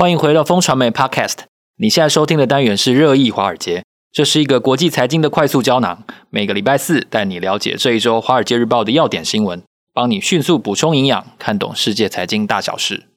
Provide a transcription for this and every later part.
欢迎回到风传媒 Podcast。你现在收听的单元是热议华尔街，这是一个国际财经的快速胶囊。每个礼拜四带你了解这一周《华尔街日报》的要点新闻，帮你迅速补充营养，看懂世界财经大小事。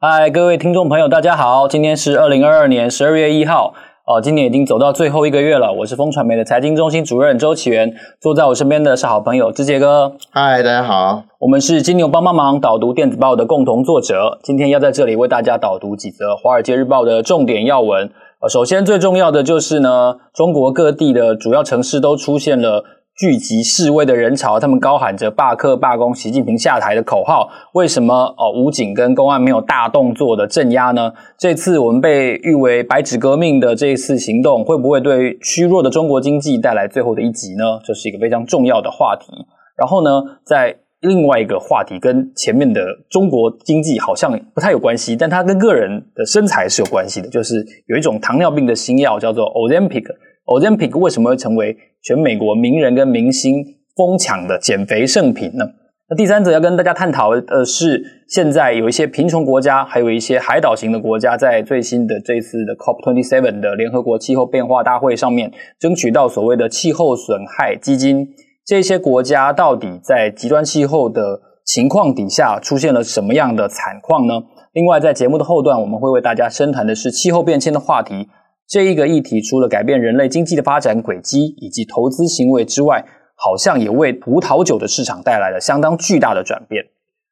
嗨，各位听众朋友，大家好，今天是二零二二年十二月一号。哦，今年已经走到最后一个月了。我是风传媒的财经中心主任周启源，坐在我身边的是好朋友志杰哥。嗨，大家好，我们是金牛帮帮忙导读电子报的共同作者，今天要在这里为大家导读几则《华尔街日报》的重点要闻。呃，首先最重要的就是呢，中国各地的主要城市都出现了。聚集示威的人潮，他们高喊着“罢课罢工，习近平下台”的口号。为什么哦，武警跟公安没有大动作的镇压呢？这次我们被誉为“白纸革命”的这一次行动，会不会对虚弱的中国经济带来最后的一击呢？这是一个非常重要的话题。然后呢，在另外一个话题跟前面的中国经济好像不太有关系，但它跟个人的身材是有关系的，就是有一种糖尿病的新药叫做 Ozempic。Ozempic 为什么会成为全美国名人跟明星疯抢的减肥圣品呢？那第三则要跟大家探讨的是，现在有一些贫穷国家，还有一些海岛型的国家，在最新的这次的 COP27 的联合国气候变化大会上面，争取到所谓的气候损害基金。这些国家到底在极端气候的情况底下出现了什么样的惨况呢？另外，在节目的后段，我们会为大家深谈的是气候变迁的话题。这一个议题除了改变人类经济的发展轨迹以及投资行为之外，好像也为葡萄酒的市场带来了相当巨大的转变。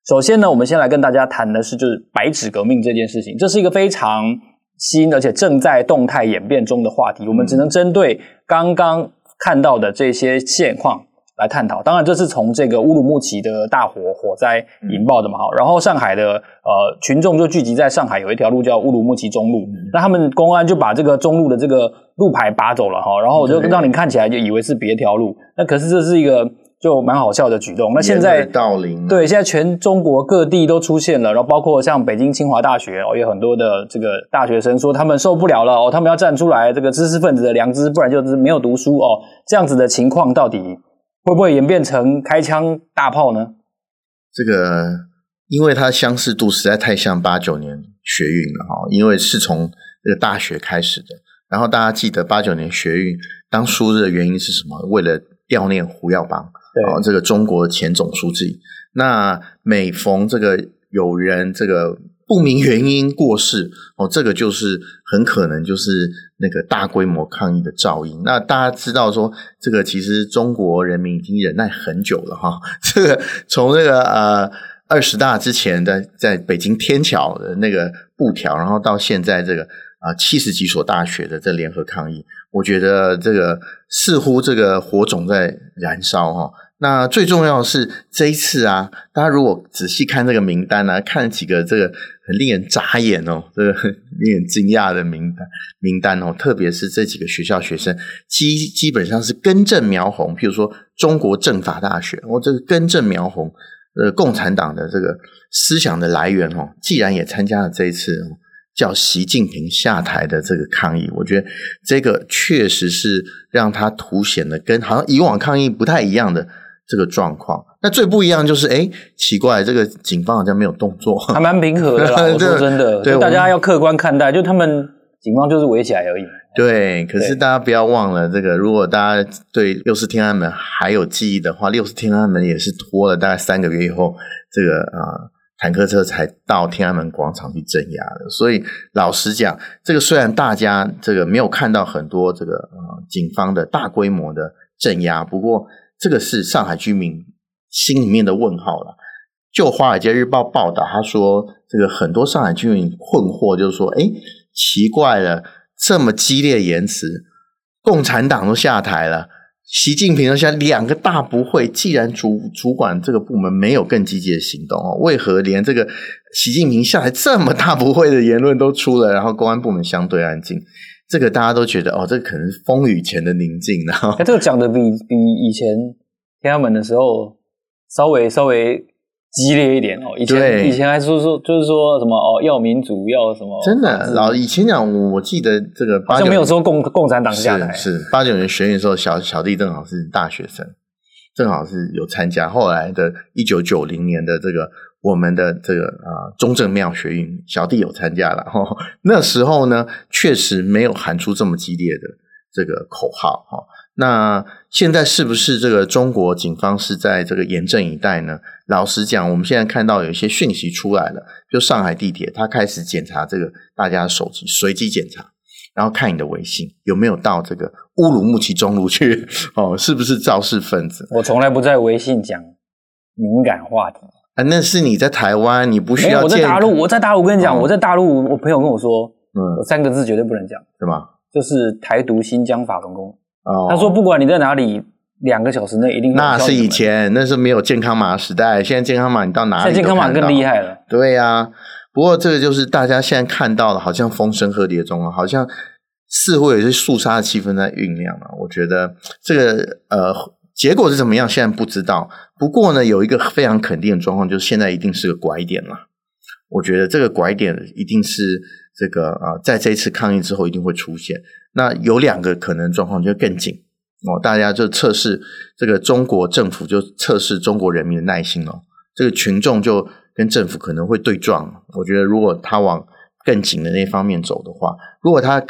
首先呢，我们先来跟大家谈的是就是白纸革命这件事情，这是一个非常新而且正在动态演变中的话题。我们只能针对刚刚看到的这些现况。来探讨，当然这是从这个乌鲁木齐的大火火灾引爆的嘛，好，然后上海的呃群众就聚集在上海有一条路叫乌鲁木齐中路，那他们公安就把这个中路的这个路牌拔走了哈，然后我就让你看起来就以为是别条路，那可是这是一个就蛮好笑的举动。那现在对，现在全中国各地都出现了，然后包括像北京清华大学哦，有很多的这个大学生说他们受不了了哦，他们要站出来，这个知识分子的良知，不然就是没有读书哦，这样子的情况到底会不会演变成开枪大炮呢？这个，因为它相似度实在太像八九年学运了哈，因为是从这个大学开始的。然后大家记得八九年学运当输日的原因是什么？为了悼念胡耀邦，对，这个中国前总书记。那每逢这个有人这个。不明原因过世哦，这个就是很可能就是那个大规模抗议的噪音。那大家知道说，这个其实中国人民已经忍耐很久了哈。这个从那个呃二十大之前的在北京天桥的那个布条，然后到现在这个啊七十几所大学的这联合抗议，我觉得这个似乎这个火种在燃烧哈。那最重要的是这一次啊，大家如果仔细看这个名单啊，看几个这个。很令人眨眼哦，这个很令人惊讶的名单名单哦，特别是这几个学校学生基基本上是根正苗红，譬如说中国政法大学，我这个根正苗红，呃，共产党的这个思想的来源哦，既然也参加了这一次叫习近平下台的这个抗议，我觉得这个确实是让他凸显了跟好像以往抗议不太一样的。这个状况，那最不一样就是，哎，奇怪，这个警方好像没有动作，还蛮平和的啦。我说真的，对，大家要客观看待，就他们警方就是围起来而已。对，可是大家不要忘了，这个如果大家对六四天安门还有记忆的话，六四天安门也是拖了大概三个月以后，这个啊、呃、坦克车才到天安门广场去镇压的。所以老实讲，这个虽然大家这个没有看到很多这个呃警方的大规模的镇压，不过。这个是上海居民心里面的问号了。就《华尔街日报》报道，他说，这个很多上海居民困惑，就是说，哎，奇怪了，这么激烈言辞，共产党都下台了，习近平都下，两个大不会，既然主主管这个部门没有更积极的行动哦，为何连这个习近平下台这么大不会的言论都出了，然后公安部门相对安静？这个大家都觉得哦，这个可能是风雨前的宁静，然后哎，这个讲的比比以前天安门的时候稍微稍微激烈一点哦。以前以前还说说就是说什么哦，要民主要什么？真的，然后以前讲，我记得这个好像没有说共共产党下台，是八九年学运的时候，小小弟正好是大学生，正好是有参加后来的一九九零年的这个我们的这个啊、中正庙学运，小弟有参加了。哦、那时候呢，确实没有喊出这么激烈的这个口号哈。哦那现在是不是这个中国警方是在这个严阵以待呢？老实讲，我们现在看到有一些讯息出来了，就上海地铁，他开始检查这个大家的手机，随机检查，然后看你的微信有没有到这个乌鲁木齐中路去，哦，是不是肇事分子？我从来不在微信讲敏感话题啊，那是你在台湾，你不需要。我在大陆，我在大陆，我跟你讲，哦、我在大陆，我朋友跟我说，嗯，我三个字绝对不能讲，是吗？就是台独新疆法轮功。哦、他说：“不管你在哪里，两个小时内一定。”那是以前，那是没有健康码时代。现在健康码你到哪里？现在健康码更厉害了。对呀、啊，不过这个就是大家现在看到的，好像风声鹤唳中啊，好像似乎有些肃杀的气氛在酝酿了。我觉得这个呃结果是怎么样，现在不知道。不过呢，有一个非常肯定的状况，就是现在一定是个拐点了。我觉得这个拐点一定是这个啊、在这次抗议之后一定会出现。那有两个可能状况就更紧哦，大家就测试这个中国政府，就测试中国人民的耐心哦。这个群众就跟政府可能会对撞。我觉得如果他往更紧的那方面走的话，如果他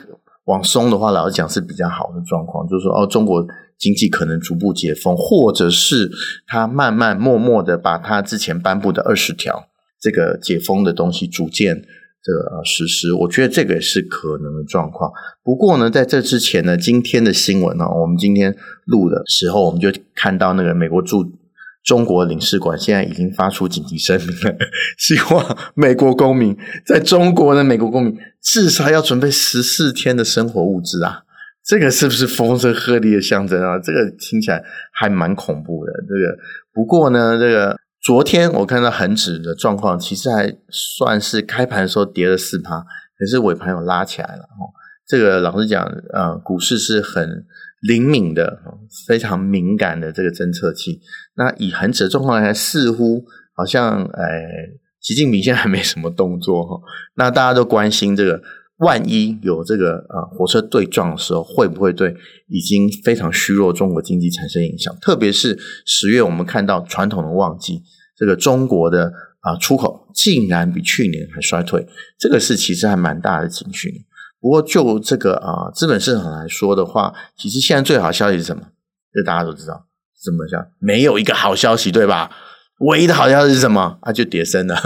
往松的话，老实讲是比较好的状况，就是说哦，中国经济可能逐步解封，或者是他慢慢默默的把他之前颁布的二十条这个解封的东西逐渐。的实施，我觉得这个也是可能的状况。不过呢，在这之前呢，今天的新闻呢，我们今天录的时候，我们就看到那个美国驻中国领事馆现在已经发出紧急声明了，希望美国公民在中国的美国公民至少要准备十四天的生活物资啊！这个是不是风声鹤唳的象征啊？这个听起来还蛮恐怖的。这个不过呢，这个。昨天我看到恒指的状况，其实还算是开盘的时候跌了四趴，可是尾盘有拉起来了。这个老实讲，呃，股市是很灵敏的，非常敏感的这个侦测器。那以恒指的状况来看，似乎好像，哎，习近平现在还没什么动作哈。那大家都关心这个。万一有这个呃火车对撞的时候，会不会对已经非常虚弱中国经济产生影响？特别是十月，我们看到传统的旺季，这个中国的啊、出口竟然比去年还衰退，这个是其实还蛮大的警讯。不过就这个啊、资本市场来说的话，其实现在最好消息是什么？这大家都知道，怎么讲？没有一个好消息，对吧？唯一的好消息是什么？啊，就跌深了。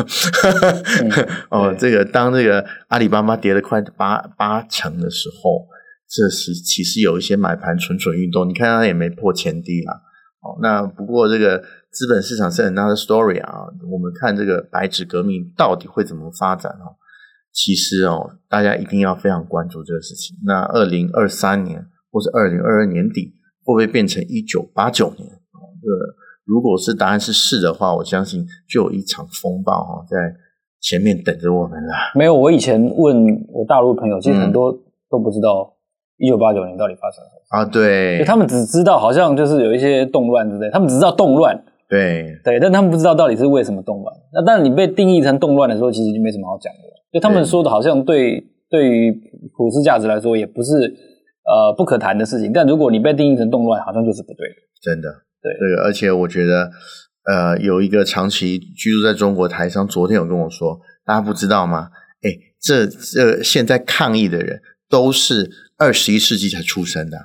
哦，这个当这个阿里巴巴跌了快八八成的时候，这是其实有一些买盘蠢蠢欲动。你看它也没破前低啦。哦，那不过这个资本市场是 another story 啊。我们看这个白纸革命到底会怎么发展哦？其实哦，大家一定要非常关注这个事情。那二零二三年或是二零二二年底会不会变成一九八九年？哦，这个。如果是答案是是的话，我相信就有一场风暴哈在前面等着我们了。没有，我以前问我大陆朋友，其实很多都不知道一九八九年到底发生了什么啊。对，他们只知道好像就是有一些动乱之类，他们只知道动乱。对对，但他们不知道到底是为什么动乱。那但是你被定义成动乱的时候，其实就没什么好讲的。就他们说的好像对对于普世价值来说也不是呃不可谈的事情，但如果你被定义成动乱，好像就是不对的。真的。对，这个，而且我觉得，呃，有一个长期居住在中国台商，昨天有跟我说，大家不知道吗？哎，这这现在抗议的人都是二十一世纪才出生的，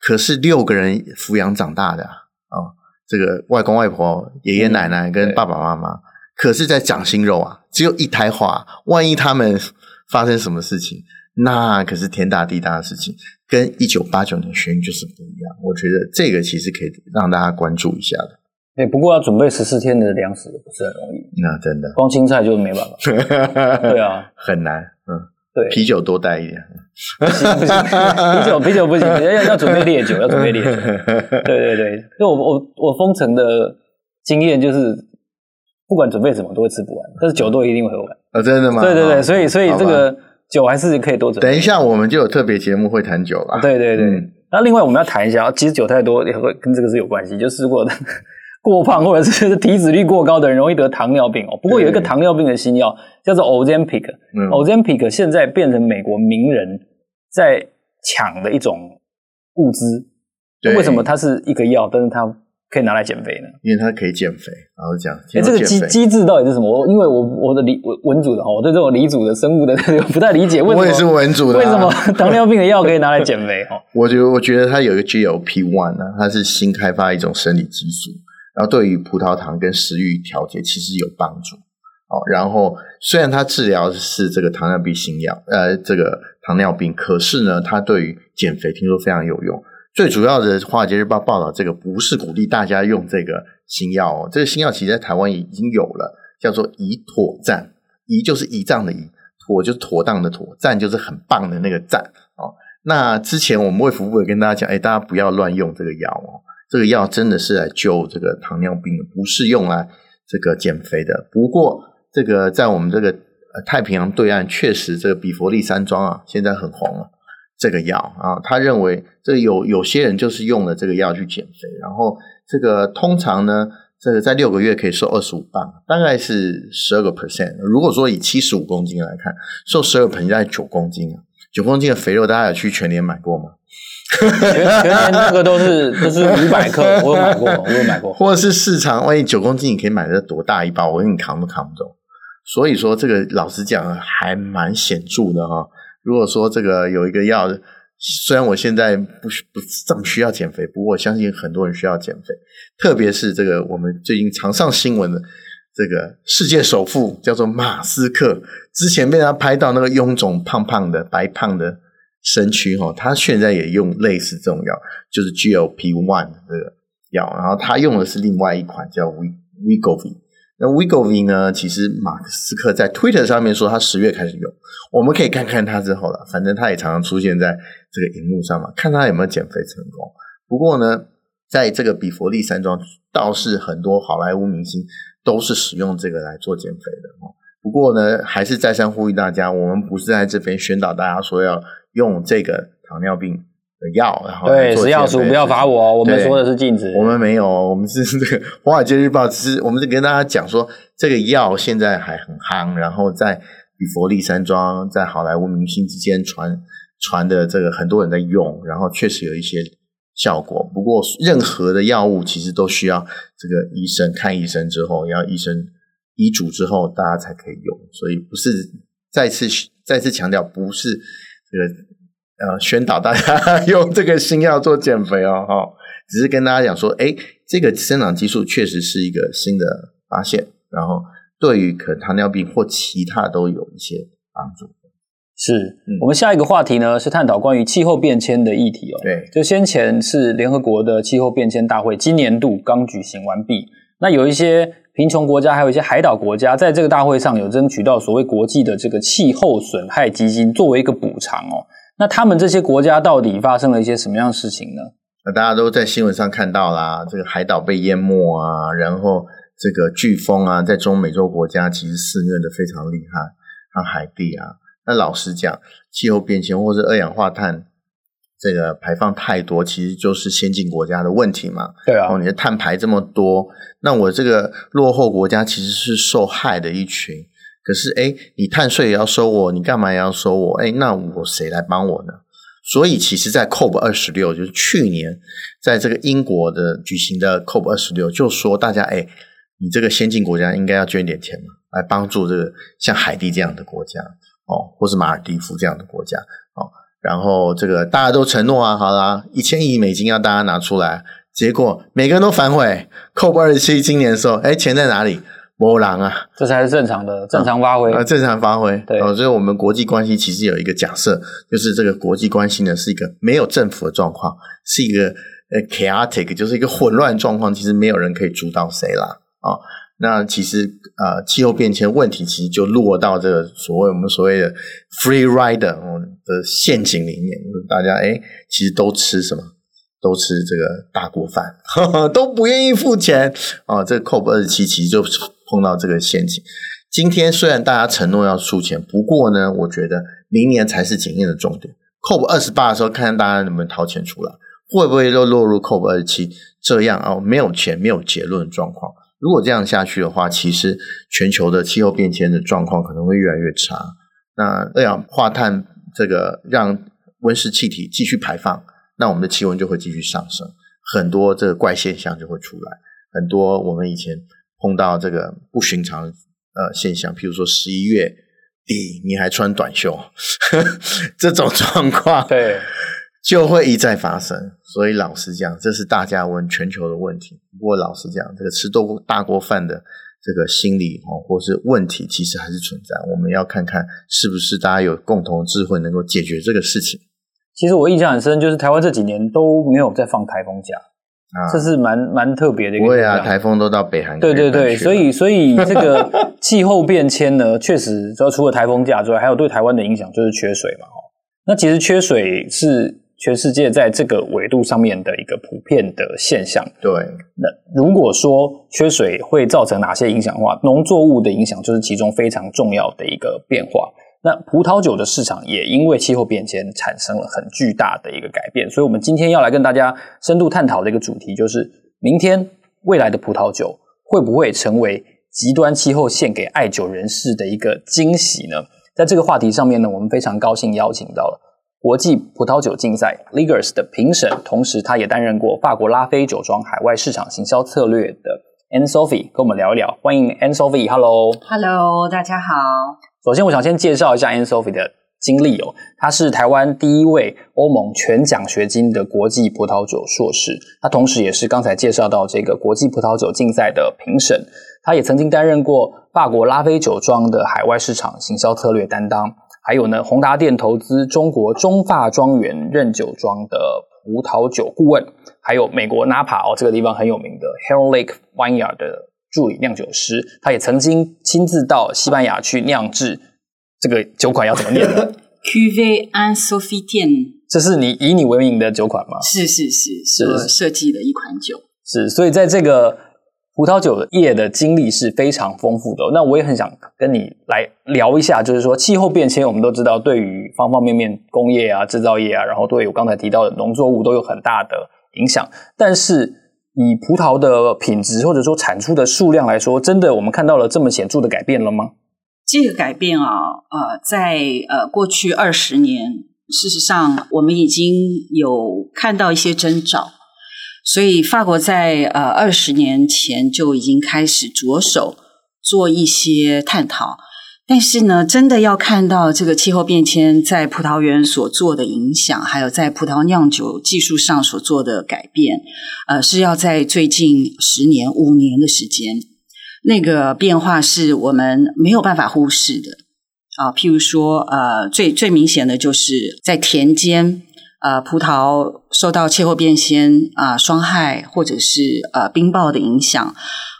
可是六个人抚养长大的啊，哦，这个外公外婆、爷爷奶奶跟爸爸妈妈，嗯、可是在掌心肉啊，只有一胎化，万一他们发生什么事情，那可是天大地大的事情。跟一九八九年学运就是不一样，我觉得这个其实可以让大家关注一下的。哎、欸，不过要准备十四天的粮食也不是很容易。那真的，光青菜就没办法。对啊，很难。嗯，对，啤酒多带一点。不行不 行，啤酒啤酒不行，要要准备烈酒，要准备烈酒。对对对，因为我我我封城的经验就是，不管准备什么都会吃不完，但是酒都一定会喝完。啊、哦，真的吗？对对对，所以所以这个。酒还是可以多准备。等一下，我们就有特别节目会谈酒了。对对对。嗯、那另外我们要谈一下，其实酒太多也会跟这个是有关系，就是过 过胖或者是体脂率过高的人容易得糖尿病哦。不过有一个糖尿病的新药叫做 Ozempic，嗯，Ozempic 现在变成美国名人在抢的一种物资。对为什么它是一个药，但是它可以拿来减肥呢？因为它可以减肥，然后讲，哎、欸，这个机机制到底是什么？我因为我我的理文组的哈，我对这种理组的生物的不太理解。为什么我也是文组的、啊，为什么 糖尿病的药可以拿来减肥？哈，我觉得我觉得它有一个 GLP one 呢，它是新开发一种生理激素，然后对于葡萄糖跟食欲调节其实有帮助。哦，然后虽然它治疗是这个糖尿病新药，呃，这个糖尿病，可是呢，它对于减肥听说非常有用。最主要的，《华尔街日报》报道这个不是鼓励大家用这个新药哦，这个新药其实在台湾已经有了，叫做胰妥赞，胰就是胰脏的胰，妥就妥当的妥，赞就是很棒的那个赞哦。那之前我们卫福部也跟大家讲，哎，大家不要乱用这个药哦，这个药真的是来救这个糖尿病的，不是用来这个减肥的。不过这个在我们这个太平洋对岸，确实这个比佛利山庄啊，现在很红了。这个药啊，他认为这有有些人就是用了这个药去减肥，然后这个通常呢，这个在六个月可以瘦二十五磅，大概是十二个 percent。如果说以七十五公斤来看，瘦十二 percent 大概九公斤啊，九公斤的肥肉，大家有去全年买过吗？全联那个都是 都是五百克，我有买过，我有买过。或者是市场，万一九公斤你可以买的多大一包，我给你扛都扛不走。所以说这个老实讲还蛮显著的哈。如果说这个有一个药，虽然我现在不不这么需要减肥，不过我相信很多人需要减肥，特别是这个我们最近常上新闻的这个世界首富叫做马斯克，之前被他拍到那个臃肿胖胖的白胖的身躯哈，他现在也用类似这种药，就是 GLP-1 这个药，然后他用的是另外一款叫 Wegovy。那 Wegovy 呢？其实马斯克在 Twitter 上面说他十月开始用，我们可以看看他之后了。反正他也常常出现在这个荧幕上嘛，看他有没有减肥成功。不过呢，在这个比佛利山庄，倒是很多好莱坞明星都是使用这个来做减肥的哦。不过呢，还是再三呼吁大家，我们不是在这边宣导大家说要用这个糖尿病。药，然后对食药署不要罚我，我们说的是禁止。我们没有，我们是这个《华尔街日报》，只是我们是跟大家讲说，这个药现在还很夯，然后在比佛利山庄，在好莱坞明星之间传传的这个很多人在用，然后确实有一些效果。不过，任何的药物其实都需要这个医生看医生之后，要医生医嘱之后，大家才可以用。所以，不是再次再次强调，不是这个。呃，宣导大家 用这个新药做减肥哦，哈，只是跟大家讲说，诶，这个生长激素确实是一个新的发现，然后对于可糖尿病或其他都有一些帮助。是，嗯，我们下一个话题呢，是探讨关于气候变迁的议题哦。对，就先前是联合国的气候变迁大会，今年度刚举行完毕，那有一些贫穷国家，还有一些海岛国家，在这个大会上有争取到所谓国际的这个气候损害基金，作为一个补偿哦。那他们这些国家到底发生了一些什么样的事情呢？那大家都在新闻上看到啦，这个海岛被淹没啊，然后这个飓风啊，在中美洲国家其实肆虐的非常厉害，像海地啊。那老实讲，气候变迁或是二氧化碳这个排放太多，其实就是先进国家的问题嘛。对啊，哦你的碳排这么多，那我这个落后国家其实是受害的一群。可是，哎，你碳税也要收我，你干嘛也要收我？哎，那我谁来帮我呢？所以，其实，在 COP 二十六，就是去年在这个英国的举行的 COP 二十六，就说大家，哎，你这个先进国家应该要捐点钱嘛，来帮助这个像海地这样的国家，哦，或是马尔地夫这样的国家，哦，然后这个大家都承诺啊，好啦，一千亿美金要大家拿出来，结果每个人都反悔。COP 二十七今年的时候，哎，钱在哪里？波浪啊，这才是正常的正常发挥啊，正常发挥。对，所以我们国际关系其实有一个假设，就是这个国际关系呢是一个没有政府的状况，是一个呃 chaotic，就是一个混乱状况。其实没有人可以主导谁啦啊。那其实呃气候变迁问题其实就落到这个所谓我们所谓的 free rider 的陷阱里面，就是大家哎其实都吃什么？都吃这个大锅饭，呵 呵都不愿意付钱啊。这个 COP 二十七其实就。碰到这个陷阱，今天虽然大家承诺要出钱，不过呢，我觉得明年才是检验的重点。COP 二十八的时候，看看大家能不能掏钱出来，会不会又落入 COP 二十七这样啊？没有钱、没有结论的状况。如果这样下去的话，其实全球的气候变迁的状况可能会越来越差。那二氧化碳这个让温室气体继续排放，那我们的气温就会继续上升。很多这个怪现象就会出来，很多我们以前碰到这个不寻常呃现象，譬如说十一月底你还穿短袖，呵 呵这种状况对就会一再发生。所以老实讲，这是大家问全球的问题。不过老实讲，这个吃多大锅饭的这个心理哦，或是问题，其实还是存在。我们要看看是不是大家有共同的智慧能够解决这个事情。其实我印象很深，就是台湾这几年都没有在放台风假，啊，这是蛮蛮特别的一个。对啊，台风都到北韩。对对对，所以所以这个 气候变迁呢，确实，主要除了台风假之外，还有对台湾的影响就是缺水嘛。那其实缺水是全世界在这个纬度上面的一个普遍的现象。对。那如果说缺水会造成哪些影响的话，农作物的影响就是其中非常重要的一个变化。那葡萄酒的市场也因为气候变迁产生了很巨大的一个改变，所以我们今天要来跟大家深度探讨的一个主题就是：明天未来的葡萄酒会不会成为极端气候献给爱酒人士的一个惊喜呢？在这个话题上面呢，我们非常高兴邀请到了国际葡萄酒竞赛 Liggers 的评审，同时他也担任过法国拉菲酒庄海外市场行销策略的 Anne Sophie，跟我们聊一聊。欢迎 Anne Sophie，Hello，Hello，大家好。首先，我想先介绍一下 Anne Sophie 的经历哦。她是台湾第一位欧盟全奖学金的国际葡萄酒硕士，她同时也是刚才介绍到这个国际葡萄酒竞赛的评审。她也曾经担任过法国拉菲酒庄的海外市场行销策略担当，还有呢，宏达电投资中国中发庄园任酒庄的葡萄酒顾问，还有美国纳帕哦这个地方很有名的 Heron Lake Vineyard 的。助理酿酒师，他也曾经亲自到西班牙去酿制这个酒款，要怎么念呢？Cuvée Anne Sophie Tienne，这是你以你为名的酒款吗？是是是，是我设计的一款酒。是，所以在这个葡萄酒业的经历是非常丰富的。那我也很想跟你来聊一下，就是说气候变迁，我们都知道对于方方面面工业啊、制造业啊，然后对我刚才提到的农作物都有很大的影响，但是。以葡萄的品质或者说产出的数量来说，真的我们看到了这么显著的改变了吗？这个改变啊，呃，在呃过去二十年，事实上我们已经有看到一些征兆，所以法国在呃二十年前就已经开始着手做一些探讨。但是呢，真的要看到这个气候变迁在葡萄园所做的影响，还有在葡萄酿酒技术上所做的改变，呃，是要在最近十年、五年的时间，那个变化是我们没有办法忽视的啊。譬如说，呃，最最明显的就是在田间，呃，葡萄受到气候变迁啊，霜害或者是呃冰雹的影响。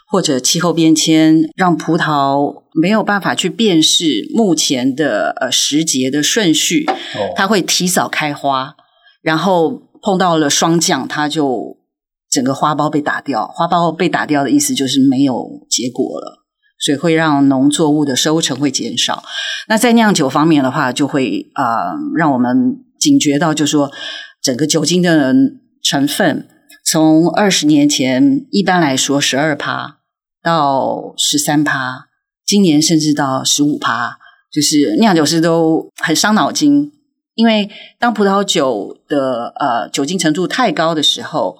或者气候变迁让葡萄没有办法去辨识目前的呃时节的顺序，它会提早开花，然后碰到了霜降，它就整个花苞被打掉。花苞被打掉的意思就是没有结果了，所以会让农作物的收成会减少。那在酿酒方面的话，就会啊、呃、让我们警觉到，就是说整个酒精的成分从二十年前一般来说十二趴。到十三趴，今年甚至到十五趴，就是酿酒师都很伤脑筋，因为当葡萄酒的呃酒精程度太高的时候，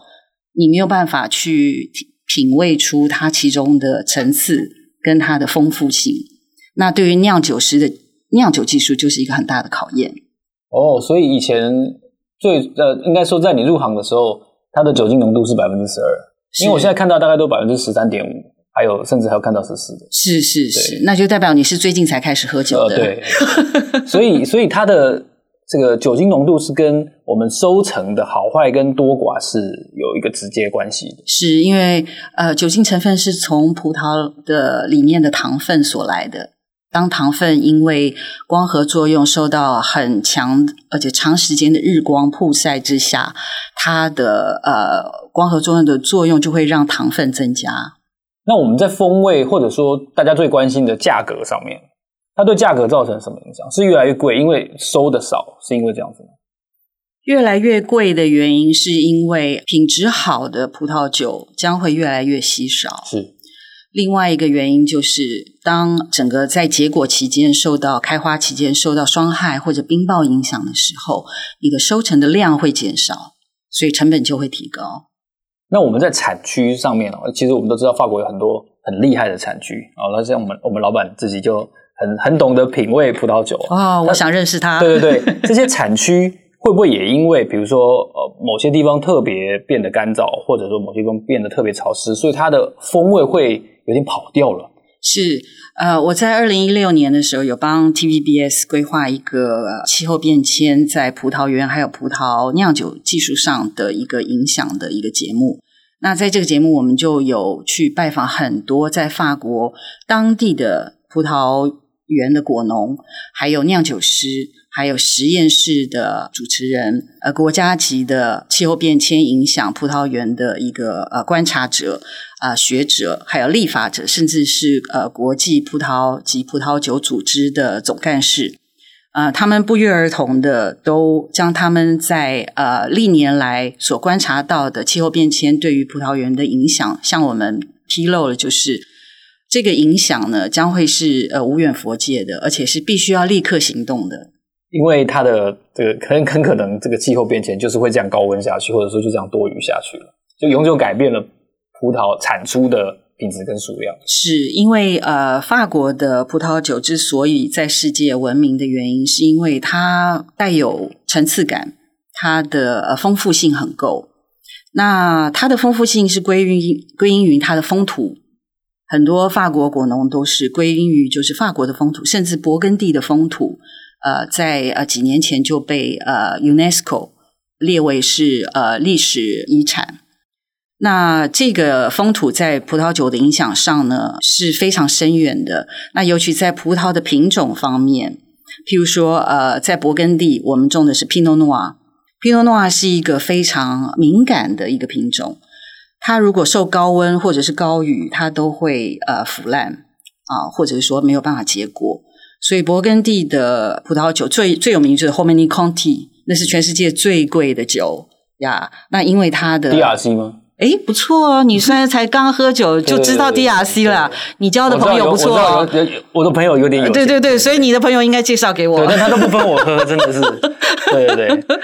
你没有办法去品味出它其中的层次跟它的丰富性。那对于酿酒师的酿酒技术就是一个很大的考验。哦，所以以前最呃，应该说在你入行的时候，它的酒精浓度是百分之十二，因为我现在看到大概都百分之十三点五。还有，甚至还有看到十四的，是是是，那就代表你是最近才开始喝酒的。呃、对，所以所以它的这个酒精浓度是跟我们收成的好坏跟多寡是有一个直接关系的。是因为呃，酒精成分是从葡萄的里面的糖分所来的。当糖分因为光合作用受到很强而且长时间的日光曝晒之下，它的呃光合作用的作用就会让糖分增加。那我们在风味或者说大家最关心的价格上面，它对价格造成什么影响？是越来越贵，因为收的少，是因为这样子吗？越来越贵的原因是因为品质好的葡萄酒将会越来越稀少。是。另外一个原因就是，当整个在结果期间受到开花期间受到霜害或者冰雹影响的时候，你的收成的量会减少，所以成本就会提高。那我们在产区上面哦，其实我们都知道法国有很多很厉害的产区哦。那像我们我们老板自己就很很懂得品味葡萄酒哦，我想认识他。对对对，这些产区会不会也因为比如说呃某些地方特别变得干燥，或者说某些地方变得特别潮湿，所以它的风味会有点跑掉了？是，呃，我在二零一六年的时候有帮 TVBS 规划一个气候变迁在葡萄园还有葡萄酿酒技术上的一个影响的一个节目。那在这个节目，我们就有去拜访很多在法国当地的葡萄园的果农，还有酿酒师，还有实验室的主持人，呃，国家级的气候变迁影响葡萄园的一个呃观察者。啊、学者还有立法者，甚至是呃国际葡萄及葡萄酒组织的总干事，呃，他们不约而同的都将他们在呃历年来所观察到的气候变迁对于葡萄园的影响，向我们披露了，就是这个影响呢将会是呃无远佛界的，而且是必须要立刻行动的，因为它的这个很很可能这个气候变迁就是会这样高温下去，或者说就这样多雨下去了，就永久改变了。葡萄产出的品质跟数量，是因为呃，法国的葡萄酒之所以在世界闻名的原因，是因为它带有层次感，它的呃丰富性很够。那它的丰富性是归因归因于它的风土，很多法国果农都是归因于就是法国的风土，甚至勃艮第的风土，呃，在呃几年前就被呃 UNESCO 列为是呃历史遗产。那这个风土在葡萄酒的影响上呢，是非常深远的。那尤其在葡萄的品种方面，譬如说，呃，在勃艮第，我们种的是 Pinot Noir。Pinot Noir 是一个非常敏感的一个品种，它如果受高温或者是高雨，它都会呃腐烂啊，或者是说没有办法结果。所以，勃艮第的葡萄酒最最有名就是 Romanée Conti，那是全世界最贵的酒呀。那因为它的 DRC 吗？哎，不错哦！你虽然才刚喝酒 就知道 DRC 了，你交的朋友不错哦。我，的朋友有点有。对对对，所以你的朋友应该介绍给我。对，但他都不分我喝，真的是。对对对。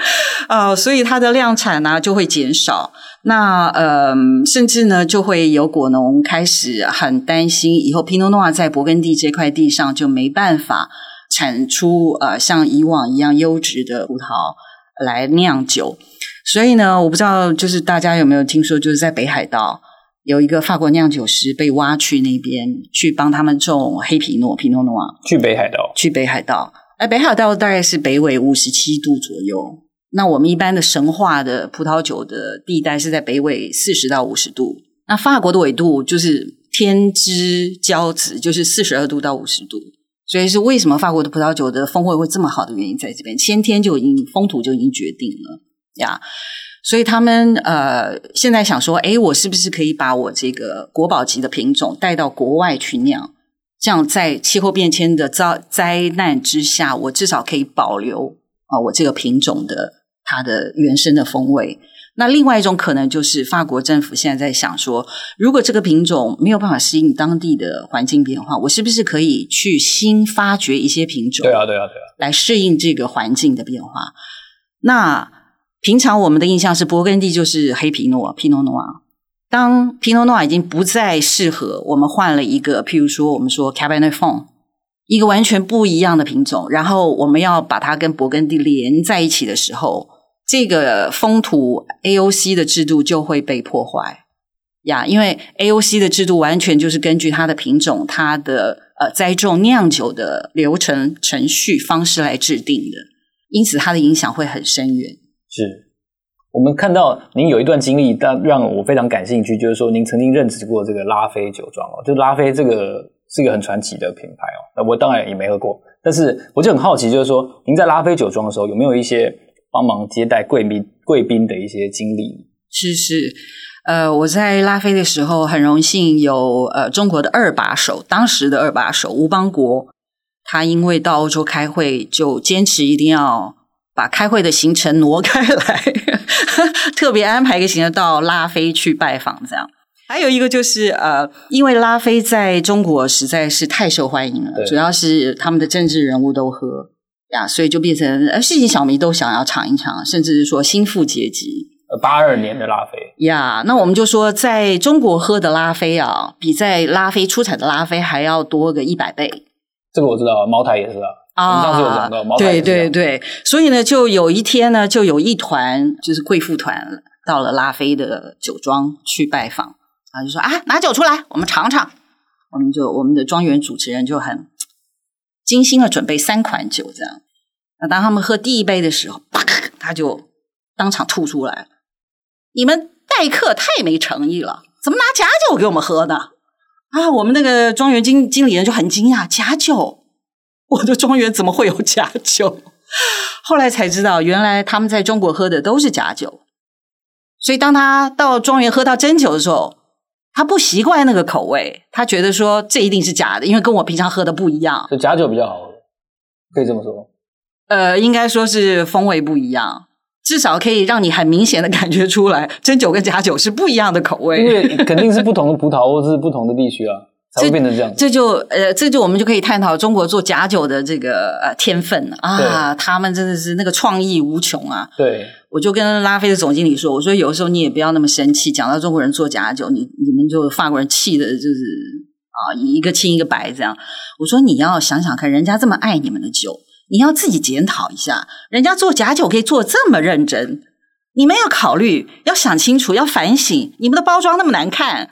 呃，所以它的量产呢就会减少。那呃，甚至呢就会有果农开始很担心，以后 Pinot Noir 在勃艮第这块地上就没办法产出呃像以往一样优质的葡萄来酿酒。所以呢，我不知道，就是大家有没有听说，就是在北海道有一个法国酿酒师被挖去那边去帮他们种黑皮诺、皮诺诺啊。去北海道？去北海道？哎，北海道大概是北纬五十七度左右。那我们一般的神话的葡萄酒的地带是在北纬四十到五十度。那法国的纬度就是天之骄子，就是四十二度到五十度。所以是为什么法国的葡萄酒的风味会这么好的原因，在这边先天就已经风土就已经决定了。呀，所以他们呃现在想说，哎，我是不是可以把我这个国宝级的品种带到国外去酿？这样在气候变迁的灾灾难之下，我至少可以保留啊、呃、我这个品种的它的原生的风味。那另外一种可能就是法国政府现在在想说，如果这个品种没有办法适应当地的环境变化，我是不是可以去新发掘一些品种？对啊，对啊，对啊，来适应这个环境的变化。那平常我们的印象是勃艮第就是黑皮诺，皮诺诺啊。当皮诺诺已经不再适合，我们换了一个，譬如说我们说 Cabernet Franc，一个完全不一样的品种，然后我们要把它跟勃艮第连在一起的时候，这个风土 AOC 的制度就会被破坏呀。因为 AOC 的制度完全就是根据它的品种、它的呃栽种、酿酒的流程、程序方式来制定的，因此它的影响会很深远。是我们看到您有一段经历，但让我非常感兴趣，就是说您曾经任职过这个拉菲酒庄哦，就拉菲这个是一个很传奇的品牌哦。那我当然也没喝过，但是我就很好奇，就是说您在拉菲酒庄的时候，有没有一些帮忙接待贵宾贵宾的一些经历？是是，呃，我在拉菲的时候很荣幸有呃中国的二把手，当时的二把手吴邦国，他因为到欧洲开会，就坚持一定要。把开会的行程挪开来，特别安排一个行程到拉菲去拜访，这样。还有一个就是呃，因为拉菲在中国实在是太受欢迎了，主要是他们的政治人物都喝呀，所以就变成呃市井小民都想要尝一尝，甚至是说心腹阶级八二年的拉菲呀，yeah, 那我们就说，在中国喝的拉菲啊，比在拉菲出产的拉菲还要多个一百倍。这个我知道，茅台也是啊。啊，上次有讲到，茅台对对对，所以呢，就有一天呢，就有一团就是贵妇团到了拉菲的酒庄去拜访，啊，就说啊，拿酒出来，我们尝尝。我们就我们的庄园主持人就很精心的准备三款酒，这样。那当他们喝第一杯的时候，啪，他就当场吐出来。你们待客太没诚意了，怎么拿假酒给我们喝呢？啊，我们那个庄园经经理人就很惊讶，假酒，我的庄园怎么会有假酒？后来才知道，原来他们在中国喝的都是假酒，所以当他到庄园喝到真酒的时候，他不习惯那个口味，他觉得说这一定是假的，因为跟我平常喝的不一样。就假酒比较好喝，可以这么说。呃，应该说是风味不一样。至少可以让你很明显的感觉出来，真酒跟假酒是不一样的口味。因为肯定是不同的葡萄或是不同的地区啊，才会变成这样。这就呃，这就我们就可以探讨中国做假酒的这个呃天分啊，他们真的是那个创意无穷啊。对，我就跟拉菲的总经理说，我说有的时候你也不要那么生气，讲到中国人做假酒，你你们就法国人气的就是啊，一个青一个白这样。我说你要想想看，人家这么爱你们的酒。你要自己检讨一下，人家做假酒可以做这么认真，你们要考虑，要想清楚，要反省。你们的包装那么难看，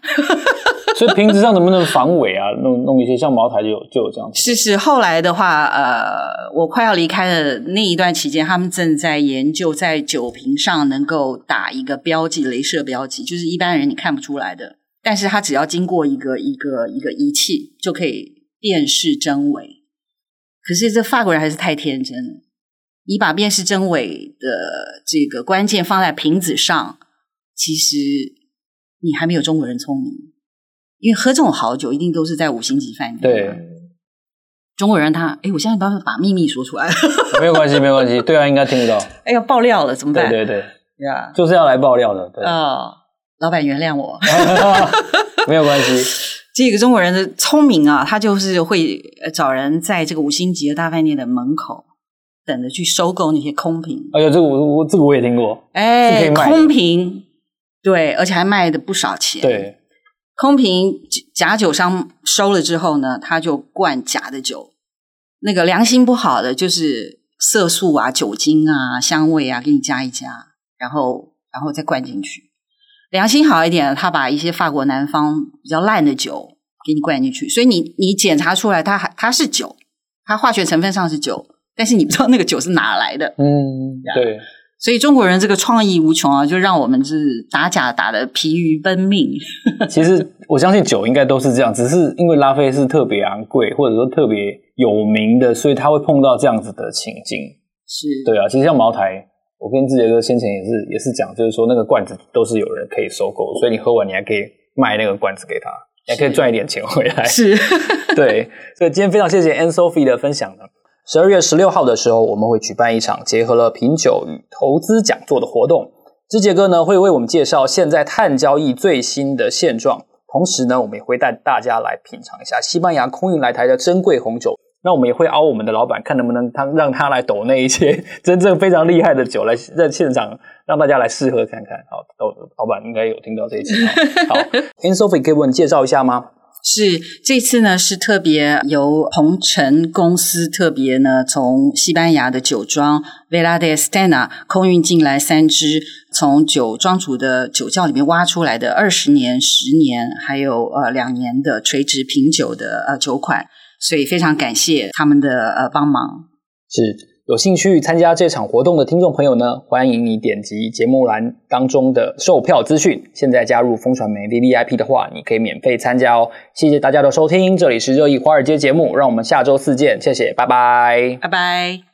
所以瓶子上能不能防伪啊？弄弄一些像茅台就有就有这样子。是是，后来的话，呃，我快要离开的那一段期间，他们正在研究在酒瓶上能够打一个标记，镭射标记，就是一般人你看不出来的，但是它只要经过一个一个一个仪器，就可以辨识真伪。可是这法国人还是太天真了，你把辨识真伪的这个关键放在瓶子上，其实你还没有中国人聪明，因为喝这种好酒一定都是在五星级饭店。对，中国人他，哎，我现在把把秘密说出来了，没有关系，没有关系，对啊，应该听得到。哎呀，爆料了怎么办？对对对，呀，就是要来爆料的。对哦，老板原谅我 没有关系。这个中国人的聪明啊，他就是会找人在这个五星级的大饭店的门口等着去收购那些空瓶。哎呀，这个我我这个我也听过，哎，空瓶，对，而且还卖的不少钱。对，空瓶假酒商收了之后呢，他就灌假的酒，那个良心不好的就是色素啊、酒精啊、香味啊，给你加一加，然后然后再灌进去。良心好一点，他把一些法国南方比较烂的酒给你灌进去，所以你你检查出来它还它是酒，它化学成分上是酒，但是你不知道那个酒是哪来的。嗯，对。所以中国人这个创意无穷啊，就让我们是打假打的疲于奔命。其实我相信酒应该都是这样，只是因为拉菲是特别昂贵或者说特别有名的，所以他会碰到这样子的情境。是，对啊。其实像茅台。我跟志杰哥先前也是也是讲，就是说那个罐子都是有人可以收购，所以你喝完你还可以卖那个罐子给他，你还可以赚一点钱回来。是，对，所以今天非常谢谢 Anne Sophie 的分享呢。十二月十六号的时候，我们会举办一场结合了品酒与投资讲座的活动，志杰哥呢会为我们介绍现在碳交易最新的现状，同时呢我们也会带大家来品尝一下西班牙空运来台的珍贵红酒。那我们也会凹我们的老板，看能不能他让他来抖那一些 真正非常厉害的酒来在现场让大家来试喝看看。好，抖老板应该有听到这一期。好，Anne Sophie 可以为我们介绍一下吗？是，这次呢是特别由鹏程公司特别呢从西班牙的酒庄 Vela de Estena 空运进来三支从酒庄主的酒窖里面挖出来的二十年、十年还有呃两年的垂直品酒的呃酒款。所以非常感谢他们的呃帮忙。是有兴趣参加这场活动的听众朋友呢，欢迎你点击节目栏当中的售票资讯。现在加入风传媒 VVIP 的话，你可以免费参加哦。谢谢大家的收听，这里是热议华尔街节目，让我们下周四见，谢谢，拜拜，拜拜。